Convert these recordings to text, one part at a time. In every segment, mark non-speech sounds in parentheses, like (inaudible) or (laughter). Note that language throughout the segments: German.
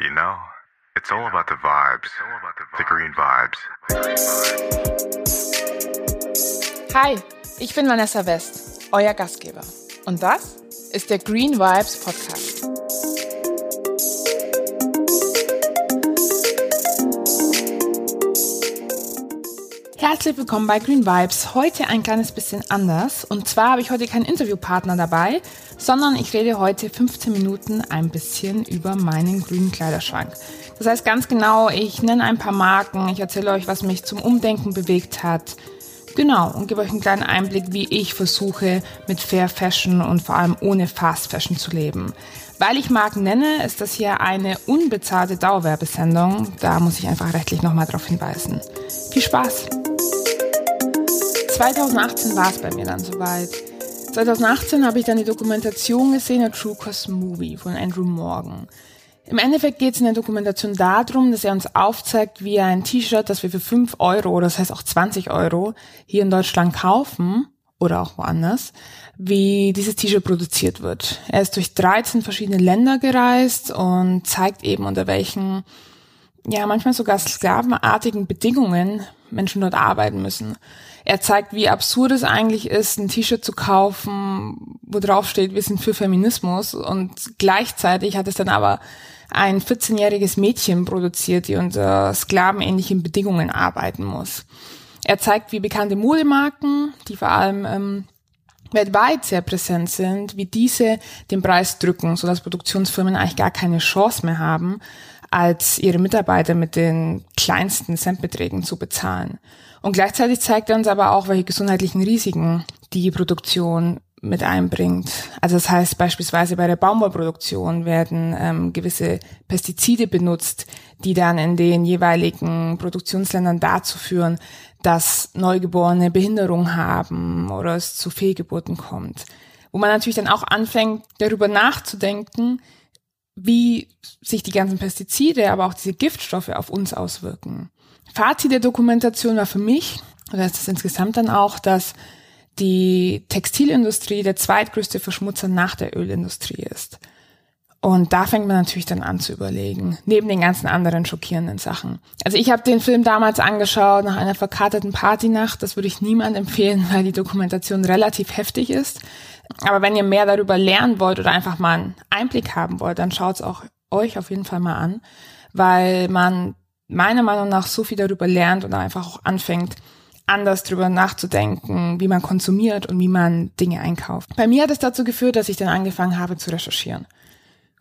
You know, it's all about the vibes, the green vibes. Hi, ich bin Vanessa West, euer Gastgeber. Und das ist der Green Vibes Podcast. Herzlich willkommen bei Green Vibes. Heute ein kleines bisschen anders. Und zwar habe ich heute keinen Interviewpartner dabei, sondern ich rede heute 15 Minuten ein bisschen über meinen grünen Kleiderschrank. Das heißt ganz genau, ich nenne ein paar Marken, ich erzähle euch, was mich zum Umdenken bewegt hat. Genau, und gebe euch einen kleinen Einblick, wie ich versuche, mit Fair Fashion und vor allem ohne Fast Fashion zu leben. Weil ich Marken nenne, ist das hier eine unbezahlte Dauerwerbesendung. Da muss ich einfach rechtlich nochmal darauf hinweisen. Viel Spaß! 2018 war es bei mir dann soweit. 2018 habe ich dann die Dokumentation gesehen, A True Cost Movie von Andrew Morgan. Im Endeffekt geht es in der Dokumentation darum, dass er uns aufzeigt, wie ein T-Shirt, das wir für 5 Euro das heißt auch 20 Euro hier in Deutschland kaufen oder auch woanders, wie dieses T-Shirt produziert wird. Er ist durch 13 verschiedene Länder gereist und zeigt eben unter welchen, ja manchmal sogar sklavenartigen Bedingungen Menschen dort arbeiten müssen. Er zeigt, wie absurd es eigentlich ist, ein T-Shirt zu kaufen, wo drauf steht, wir sind für Feminismus. Und gleichzeitig hat es dann aber ein 14-jähriges Mädchen produziert, die unter sklavenähnlichen Bedingungen arbeiten muss. Er zeigt, wie bekannte Modemarken, die vor allem ähm, weltweit sehr präsent sind, wie diese den Preis drücken, sodass Produktionsfirmen eigentlich gar keine Chance mehr haben, als ihre Mitarbeiter mit den kleinsten Centbeträgen zu bezahlen. Und gleichzeitig zeigt er uns aber auch, welche gesundheitlichen Risiken die Produktion mit einbringt. Also das heißt beispielsweise bei der Baumwollproduktion werden ähm, gewisse Pestizide benutzt, die dann in den jeweiligen Produktionsländern dazu führen, dass Neugeborene Behinderung haben oder es zu Fehlgeburten kommt. Wo man natürlich dann auch anfängt, darüber nachzudenken, wie sich die ganzen Pestizide, aber auch diese Giftstoffe auf uns auswirken. Fazit der Dokumentation war für mich, oder ist es insgesamt dann auch, dass die Textilindustrie der zweitgrößte Verschmutzer nach der Ölindustrie ist. Und da fängt man natürlich dann an zu überlegen, neben den ganzen anderen schockierenden Sachen. Also ich habe den Film damals angeschaut nach einer verkaterten Partynacht. Das würde ich niemand empfehlen, weil die Dokumentation relativ heftig ist. Aber wenn ihr mehr darüber lernen wollt oder einfach mal einen Einblick haben wollt, dann schaut es auch euch auf jeden Fall mal an, weil man meiner Meinung nach so viel darüber lernt und einfach auch anfängt, anders drüber nachzudenken, wie man konsumiert und wie man Dinge einkauft. Bei mir hat es dazu geführt, dass ich dann angefangen habe zu recherchieren.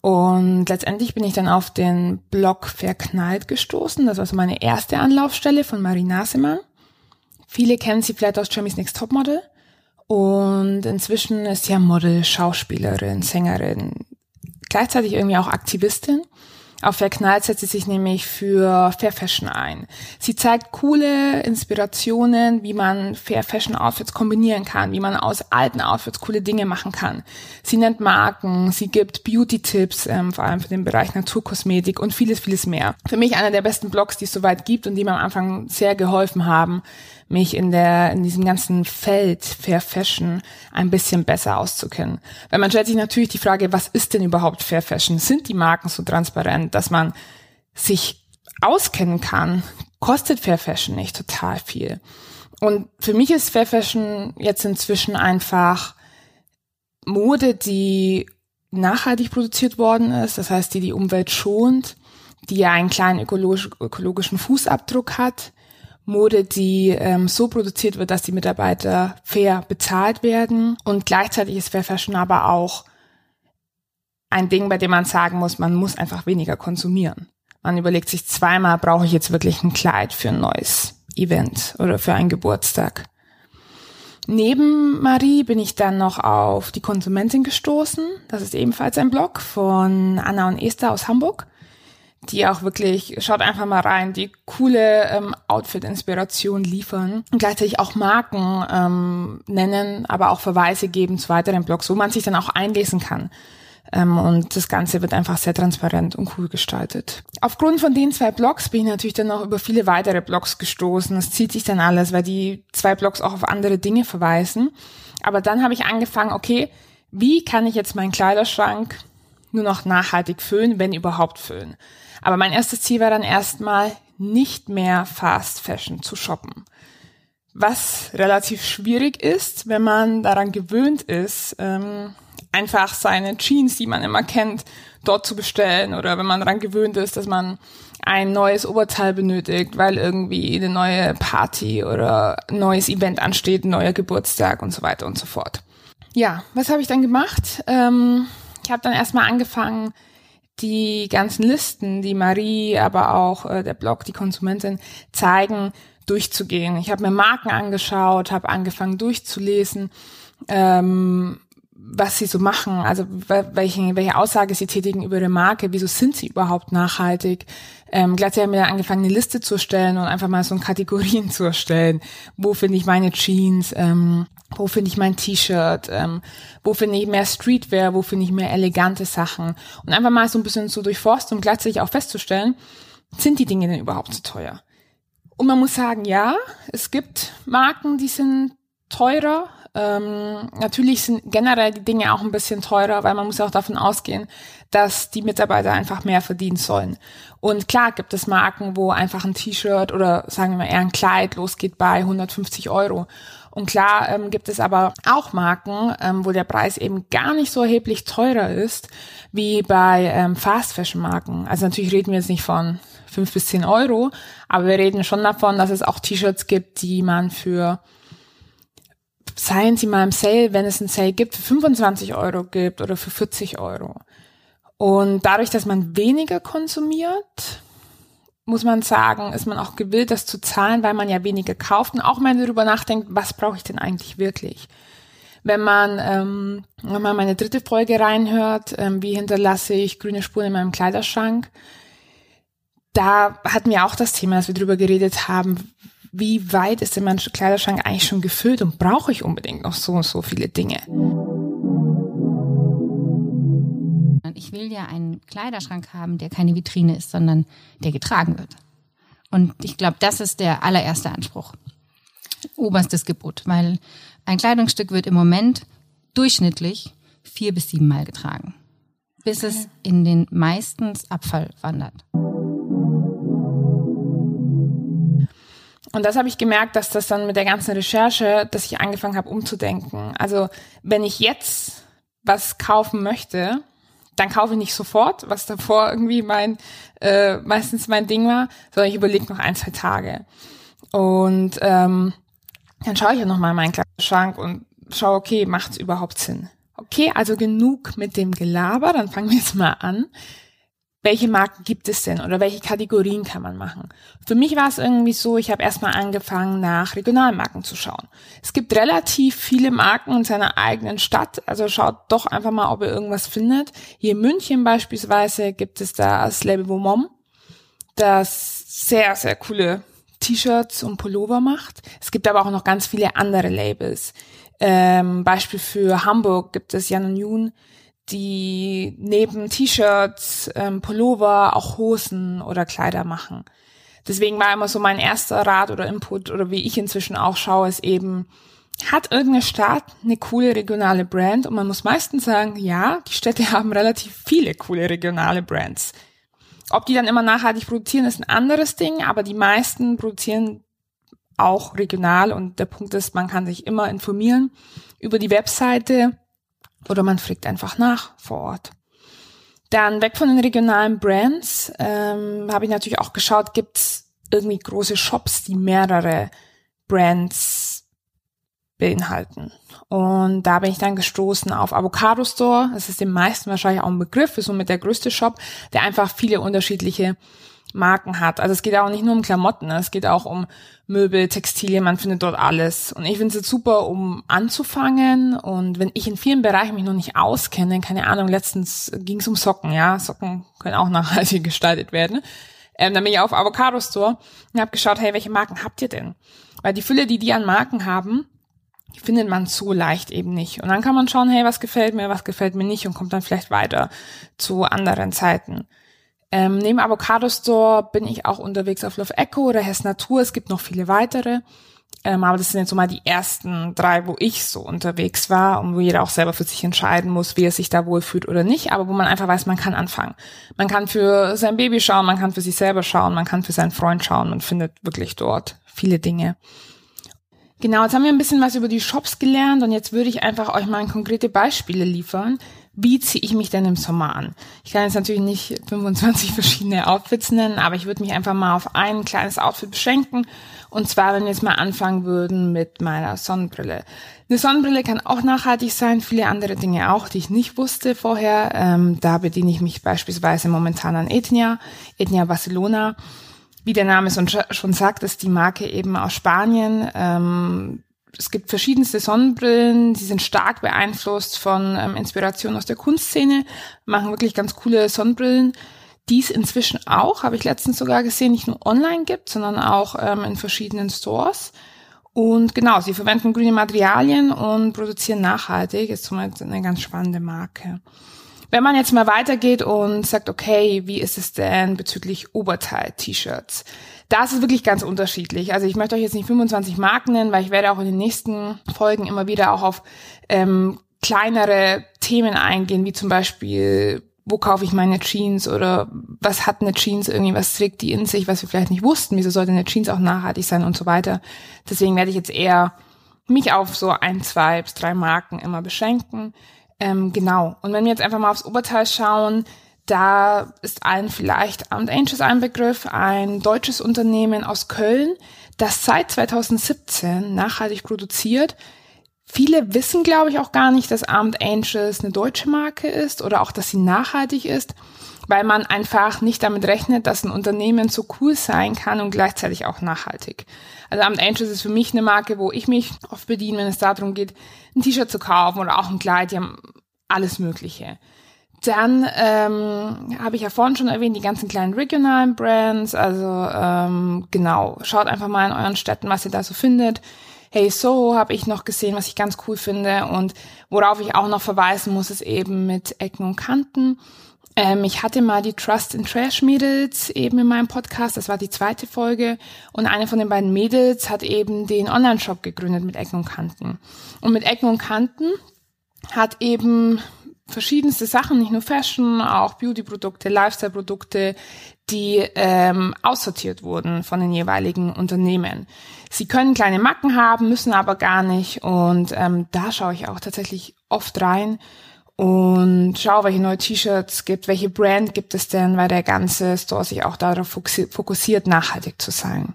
Und letztendlich bin ich dann auf den Blog Verknallt gestoßen. Das war so meine erste Anlaufstelle von Marie Nasemann. Viele kennen sie vielleicht aus Jeremy's Next Topmodel. Und inzwischen ist sie ja Model, Schauspielerin, Sängerin, gleichzeitig irgendwie auch Aktivistin. Auf Verknallt setzt sie sich nämlich für Fair Fashion ein. Sie zeigt coole Inspirationen, wie man Fair Fashion Outfits kombinieren kann, wie man aus alten Outfits coole Dinge machen kann. Sie nennt Marken, sie gibt Beauty-Tipps, ähm, vor allem für den Bereich Naturkosmetik und vieles, vieles mehr. Für mich einer der besten Blogs, die es soweit gibt und die mir am Anfang sehr geholfen haben, mich in der, in diesem ganzen Feld Fair Fashion ein bisschen besser auszukennen. Weil man stellt sich natürlich die Frage, was ist denn überhaupt Fair Fashion? Sind die Marken so transparent, dass man sich auskennen kann? Kostet Fair Fashion nicht total viel? Und für mich ist Fair Fashion jetzt inzwischen einfach Mode, die nachhaltig produziert worden ist, das heißt, die die Umwelt schont, die ja einen kleinen ökologisch, ökologischen Fußabdruck hat, Mode, die ähm, so produziert wird, dass die Mitarbeiter fair bezahlt werden. Und gleichzeitig ist Fair Fashion aber auch ein Ding, bei dem man sagen muss, man muss einfach weniger konsumieren. Man überlegt sich zweimal, brauche ich jetzt wirklich ein Kleid für ein neues Event oder für einen Geburtstag. Neben Marie bin ich dann noch auf die Konsumentin gestoßen. Das ist ebenfalls ein Blog von Anna und Esther aus Hamburg die auch wirklich, schaut einfach mal rein, die coole ähm, Outfit-Inspiration liefern und gleichzeitig auch Marken ähm, nennen, aber auch Verweise geben zu weiteren Blogs, wo man sich dann auch einlesen kann. Ähm, und das Ganze wird einfach sehr transparent und cool gestaltet. Aufgrund von den zwei Blogs bin ich natürlich dann noch über viele weitere Blogs gestoßen. Das zieht sich dann alles, weil die zwei Blogs auch auf andere Dinge verweisen. Aber dann habe ich angefangen, okay, wie kann ich jetzt meinen Kleiderschrank nur noch nachhaltig füllen, wenn überhaupt füllen. Aber mein erstes Ziel war dann erstmal nicht mehr Fast Fashion zu shoppen. Was relativ schwierig ist, wenn man daran gewöhnt ist, ähm, einfach seine Jeans, die man immer kennt, dort zu bestellen oder wenn man daran gewöhnt ist, dass man ein neues Oberteil benötigt, weil irgendwie eine neue Party oder ein neues Event ansteht, ein neuer Geburtstag und so weiter und so fort. Ja, was habe ich dann gemacht? Ähm, ich habe dann erstmal angefangen, die ganzen Listen, die Marie, aber auch äh, der Blog, die Konsumentin zeigen, durchzugehen. Ich habe mir Marken angeschaut, habe angefangen durchzulesen, ähm, was sie so machen, also welche, welche Aussage sie tätigen über ihre Marke, wieso sind sie überhaupt nachhaltig. Ähm, gleichzeitig haben wir angefangen, eine Liste zu erstellen und einfach mal so ein Kategorien (laughs) zu erstellen. Wo finde ich meine Jeans? Ähm, wo finde ich mein T-Shirt? Ähm, wo finde ich mehr Streetwear? Wo finde ich mehr elegante Sachen? Und einfach mal so ein bisschen so durchforsten und gleichzeitig auch festzustellen, sind die Dinge denn überhaupt so teuer? Und man muss sagen, ja, es gibt Marken, die sind teurer, ähm, natürlich sind generell die Dinge auch ein bisschen teurer, weil man muss auch davon ausgehen, dass die Mitarbeiter einfach mehr verdienen sollen. Und klar gibt es Marken, wo einfach ein T-Shirt oder sagen wir mal eher ein Kleid losgeht bei 150 Euro. Und klar ähm, gibt es aber auch Marken, ähm, wo der Preis eben gar nicht so erheblich teurer ist wie bei ähm, Fast Fashion Marken. Also natürlich reden wir jetzt nicht von fünf bis zehn Euro, aber wir reden schon davon, dass es auch T-Shirts gibt, die man für seien sie mal im Sale, wenn es einen Sale gibt, für 25 Euro gibt oder für 40 Euro. Und dadurch, dass man weniger konsumiert, muss man sagen, ist man auch gewillt, das zu zahlen, weil man ja weniger kauft und auch man darüber nachdenkt, was brauche ich denn eigentlich wirklich? Wenn man, ähm, wenn man meine dritte Folge reinhört, ähm, wie hinterlasse ich grüne Spuren in meinem Kleiderschrank, da hatten wir auch das Thema, dass wir darüber geredet haben, wie weit ist denn mein Kleiderschrank eigentlich schon gefüllt und brauche ich unbedingt noch so und so viele Dinge? Ich will ja einen Kleiderschrank haben, der keine Vitrine ist, sondern der getragen wird. Und ich glaube, das ist der allererste Anspruch. Oberstes Gebot, weil ein Kleidungsstück wird im Moment durchschnittlich vier bis sieben Mal getragen, bis es in den meistens Abfall wandert. Und das habe ich gemerkt, dass das dann mit der ganzen Recherche, dass ich angefangen habe umzudenken. Also wenn ich jetzt was kaufen möchte, dann kaufe ich nicht sofort, was davor irgendwie mein äh, meistens mein Ding war, sondern ich überlege noch ein, zwei Tage. Und ähm, dann schaue ich ja nochmal in meinen Kleiderschrank und schaue, okay, macht's überhaupt Sinn? Okay, also genug mit dem Gelaber, dann fangen wir jetzt mal an welche Marken gibt es denn oder welche Kategorien kann man machen? Für mich war es irgendwie so, ich habe erstmal angefangen, nach Regionalmarken zu schauen. Es gibt relativ viele Marken in seiner eigenen Stadt, also schaut doch einfach mal, ob ihr irgendwas findet. Hier in München beispielsweise gibt es das Label Beaumont, das sehr, sehr coole T-Shirts und Pullover macht. Es gibt aber auch noch ganz viele andere Labels. Ähm, Beispiel für Hamburg gibt es Jan und Jun, die neben T-Shirts, ähm, Pullover auch Hosen oder Kleider machen. Deswegen war immer so mein erster Rat oder Input oder wie ich inzwischen auch schaue, ist eben, hat irgendeine Stadt eine coole regionale Brand? Und man muss meistens sagen, ja, die Städte (laughs) haben relativ viele coole regionale Brands. Ob die dann immer nachhaltig produzieren, ist ein anderes Ding, aber die meisten produzieren auch regional und der Punkt ist, man kann sich immer informieren über die Webseite oder man fragt einfach nach vor Ort. Dann weg von den regionalen Brands ähm, habe ich natürlich auch geschaut, gibt's irgendwie große Shops, die mehrere Brands beinhalten. Und da bin ich dann gestoßen auf Avocado Store. Das ist den meisten wahrscheinlich auch ein Begriff, ist somit der größte Shop, der einfach viele unterschiedliche Marken hat. Also es geht auch nicht nur um Klamotten, ne? es geht auch um Möbel, Textilien, man findet dort alles. Und ich finde es jetzt super, um anzufangen. Und wenn ich in vielen Bereichen mich noch nicht auskenne, keine Ahnung, letztens ging es um Socken, ja, Socken können auch (laughs) nachhaltig gestaltet werden. Ähm, dann bin ich auf Avocado Store und habe geschaut, hey, welche Marken habt ihr denn? Weil die Fülle, die die an Marken haben, die findet man so leicht eben nicht. Und dann kann man schauen, hey, was gefällt mir, was gefällt mir nicht und kommt dann vielleicht weiter zu anderen Zeiten. Ähm, neben Avocado Store bin ich auch unterwegs auf Love Echo oder Hess Natur. Es gibt noch viele weitere. Ähm, aber das sind jetzt so mal die ersten drei, wo ich so unterwegs war und wo jeder auch selber für sich entscheiden muss, wie er sich da wohlfühlt oder nicht, aber wo man einfach weiß, man kann anfangen. Man kann für sein Baby schauen, man kann für sich selber schauen, man kann für seinen Freund schauen und findet wirklich dort viele Dinge. Genau, jetzt haben wir ein bisschen was über die Shops gelernt und jetzt würde ich einfach euch mal konkrete Beispiele liefern. Wie ziehe ich mich denn im Sommer an? Ich kann jetzt natürlich nicht 25 (laughs) verschiedene Outfits nennen, aber ich würde mich einfach mal auf ein kleines Outfit beschränken. Und zwar, wenn wir jetzt mal anfangen würden mit meiner Sonnenbrille. Eine Sonnenbrille kann auch nachhaltig sein, viele andere Dinge auch, die ich nicht wusste vorher. Ähm, da bediene ich mich beispielsweise momentan an Etnia, Etnia Barcelona wie der Name schon sagt, ist die Marke eben aus Spanien. Ähm, es gibt verschiedenste Sonnenbrillen, die sind stark beeinflusst von ähm, Inspiration aus der Kunstszene, machen wirklich ganz coole Sonnenbrillen, die es inzwischen auch, habe ich letztens sogar gesehen, nicht nur online gibt, sondern auch ähm, in verschiedenen Stores. Und genau, sie verwenden grüne Materialien und produzieren nachhaltig. Ist somit eine ganz spannende Marke. Wenn man jetzt mal weitergeht und sagt, okay, wie ist es denn bezüglich Oberteil-T-Shirts? Da ist wirklich ganz unterschiedlich. Also ich möchte euch jetzt nicht 25 Marken nennen, weil ich werde auch in den nächsten Folgen immer wieder auch auf ähm, kleinere Themen eingehen, wie zum Beispiel, wo kaufe ich meine Jeans oder was hat eine Jeans irgendwie, was trägt die in sich, was wir vielleicht nicht wussten, wieso sollte eine Jeans auch nachhaltig sein und so weiter. Deswegen werde ich jetzt eher mich auf so ein, zwei bis drei Marken immer beschränken. Ähm, genau. Und wenn wir jetzt einfach mal aufs Oberteil schauen, da ist allen vielleicht Amt Angels ein Begriff, ein deutsches Unternehmen aus Köln, das seit 2017 nachhaltig produziert. Viele wissen, glaube ich, auch gar nicht, dass Armed Angels eine deutsche Marke ist oder auch, dass sie nachhaltig ist, weil man einfach nicht damit rechnet, dass ein Unternehmen so cool sein kann und gleichzeitig auch nachhaltig. Also Armed Angels ist für mich eine Marke, wo ich mich oft bediene, wenn es darum geht, ein T-Shirt zu kaufen oder auch ein Kleid, die haben alles Mögliche. Dann ähm, habe ich ja vorhin schon erwähnt, die ganzen kleinen regionalen Brands. Also ähm, genau, schaut einfach mal in euren Städten, was ihr da so findet. Hey So habe ich noch gesehen, was ich ganz cool finde. Und worauf ich auch noch verweisen muss, ist eben mit Ecken und Kanten. Ähm, ich hatte mal die Trust in Trash Mädels eben in meinem Podcast, das war die zweite Folge. Und eine von den beiden Mädels hat eben den Online-Shop gegründet mit Ecken und Kanten. Und mit Ecken und Kanten hat eben verschiedenste Sachen, nicht nur Fashion, auch Beauty-Produkte, Lifestyle-Produkte, die ähm, aussortiert wurden von den jeweiligen Unternehmen. Sie können kleine Macken haben, müssen aber gar nicht. Und ähm, da schaue ich auch tatsächlich oft rein und schau, welche neue T-Shirts gibt, welche Brand gibt es denn, weil der ganze Store sich auch darauf fokussiert, nachhaltig zu sein.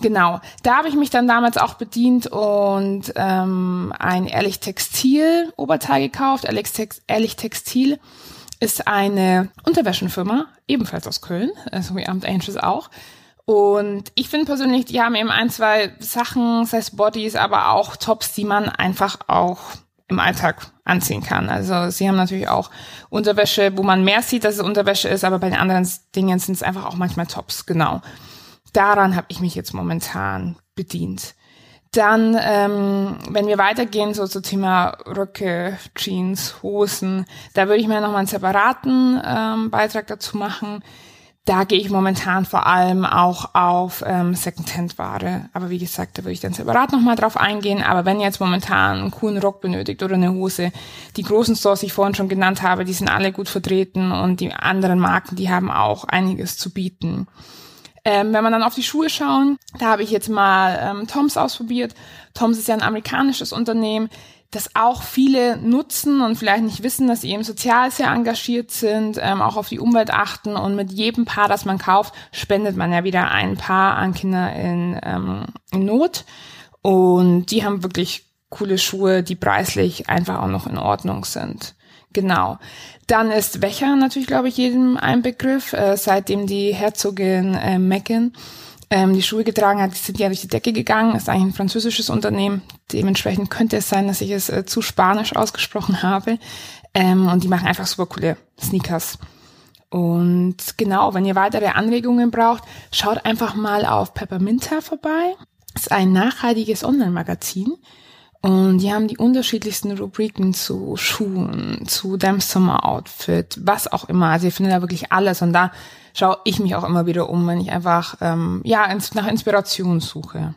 Genau, da habe ich mich dann damals auch bedient und ähm, ein Ehrlich Textil Oberteil gekauft. Ehrlich, Tex Ehrlich Textil ist eine Unterwäschenfirma, ebenfalls aus Köln, also wie Amt Angels auch. Und ich finde persönlich, die haben eben ein, zwei Sachen, sei es Bodies, aber auch Tops, die man einfach auch im Alltag anziehen kann. Also sie haben natürlich auch Unterwäsche, wo man mehr sieht, dass es Unterwäsche ist, aber bei den anderen Dingen sind es einfach auch manchmal Tops, genau. Daran habe ich mich jetzt momentan bedient. Dann, ähm, wenn wir weitergehen, so zum Thema Röcke, Jeans, Hosen, da würde ich mir nochmal einen separaten ähm, Beitrag dazu machen da gehe ich momentan vor allem auch auf ähm, Secondhand-Ware. Aber wie gesagt, da würde ich dann separat nochmal drauf eingehen. Aber wenn ihr jetzt momentan einen coolen Rock benötigt oder eine Hose, die großen Stores, die ich vorhin schon genannt habe, die sind alle gut vertreten und die anderen Marken, die haben auch einiges zu bieten. Ähm, wenn man dann auf die Schuhe schauen, da habe ich jetzt mal ähm, Toms ausprobiert. Toms ist ja ein amerikanisches Unternehmen das auch viele nutzen und vielleicht nicht wissen, dass sie eben sozial sehr engagiert sind, ähm, auch auf die Umwelt achten und mit jedem Paar, das man kauft, spendet man ja wieder ein Paar an Kinder in, ähm, in Not. Und die haben wirklich coole Schuhe, die preislich einfach auch noch in Ordnung sind. Genau. Dann ist Wächer natürlich, glaube ich, jedem ein Begriff, äh, seitdem die Herzogin äh, Meghan ähm, die Schuhe getragen hat, sind ja durch die Decke gegangen. Ist eigentlich ein französisches Unternehmen. Dementsprechend könnte es sein, dass ich es äh, zu spanisch ausgesprochen habe. Ähm, und die machen einfach super coole Sneakers. Und genau, wenn ihr weitere Anregungen braucht, schaut einfach mal auf Pepperminta vorbei. Ist ein nachhaltiges Online-Magazin. Und die haben die unterschiedlichsten Rubriken zu Schuhen, zu deinem Sommer-Outfit, was auch immer. Also ihr findet da wirklich alles. Und da schaue ich mich auch immer wieder um, wenn ich einfach ähm, ja nach Inspiration suche.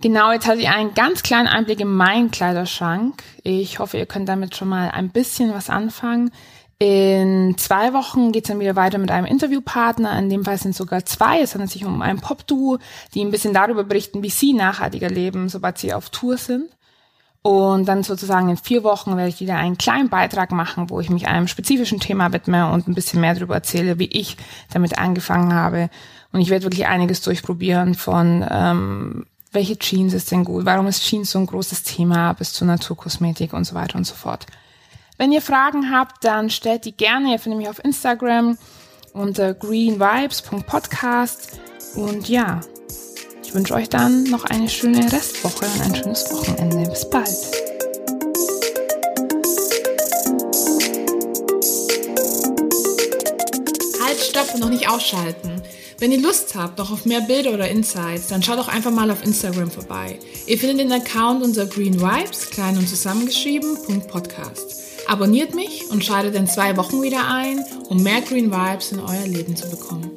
Genau, jetzt hatte ich einen ganz kleinen Einblick in meinen Kleiderschrank. Ich hoffe, ihr könnt damit schon mal ein bisschen was anfangen. In zwei Wochen geht es dann wieder weiter mit einem Interviewpartner. In dem Fall sind sogar zwei. Es handelt sich um ein Pop-Duo, die ein bisschen darüber berichten, wie sie nachhaltiger leben, sobald sie auf Tour sind. Und dann sozusagen in vier Wochen werde ich wieder einen kleinen Beitrag machen, wo ich mich einem spezifischen Thema widme und ein bisschen mehr darüber erzähle, wie ich damit angefangen habe. Und ich werde wirklich einiges durchprobieren von ähm, welche Jeans ist denn gut, warum ist Jeans so ein großes Thema bis zur Naturkosmetik und so weiter und so fort. Wenn ihr Fragen habt, dann stellt die gerne. Ihr findet mich auf Instagram unter greenvibes.podcast. Und ja, ich wünsche euch dann noch eine schöne Restwoche und ein schönes Wochenende. Bis bald. Halt, stopp und noch nicht ausschalten. Wenn ihr Lust habt noch auf mehr Bilder oder Insights, dann schaut doch einfach mal auf Instagram vorbei. Ihr findet den Account unter Green Vibes, klein und zusammengeschrieben, Podcast. Abonniert mich und schaltet in zwei Wochen wieder ein, um mehr Green Vibes in euer Leben zu bekommen.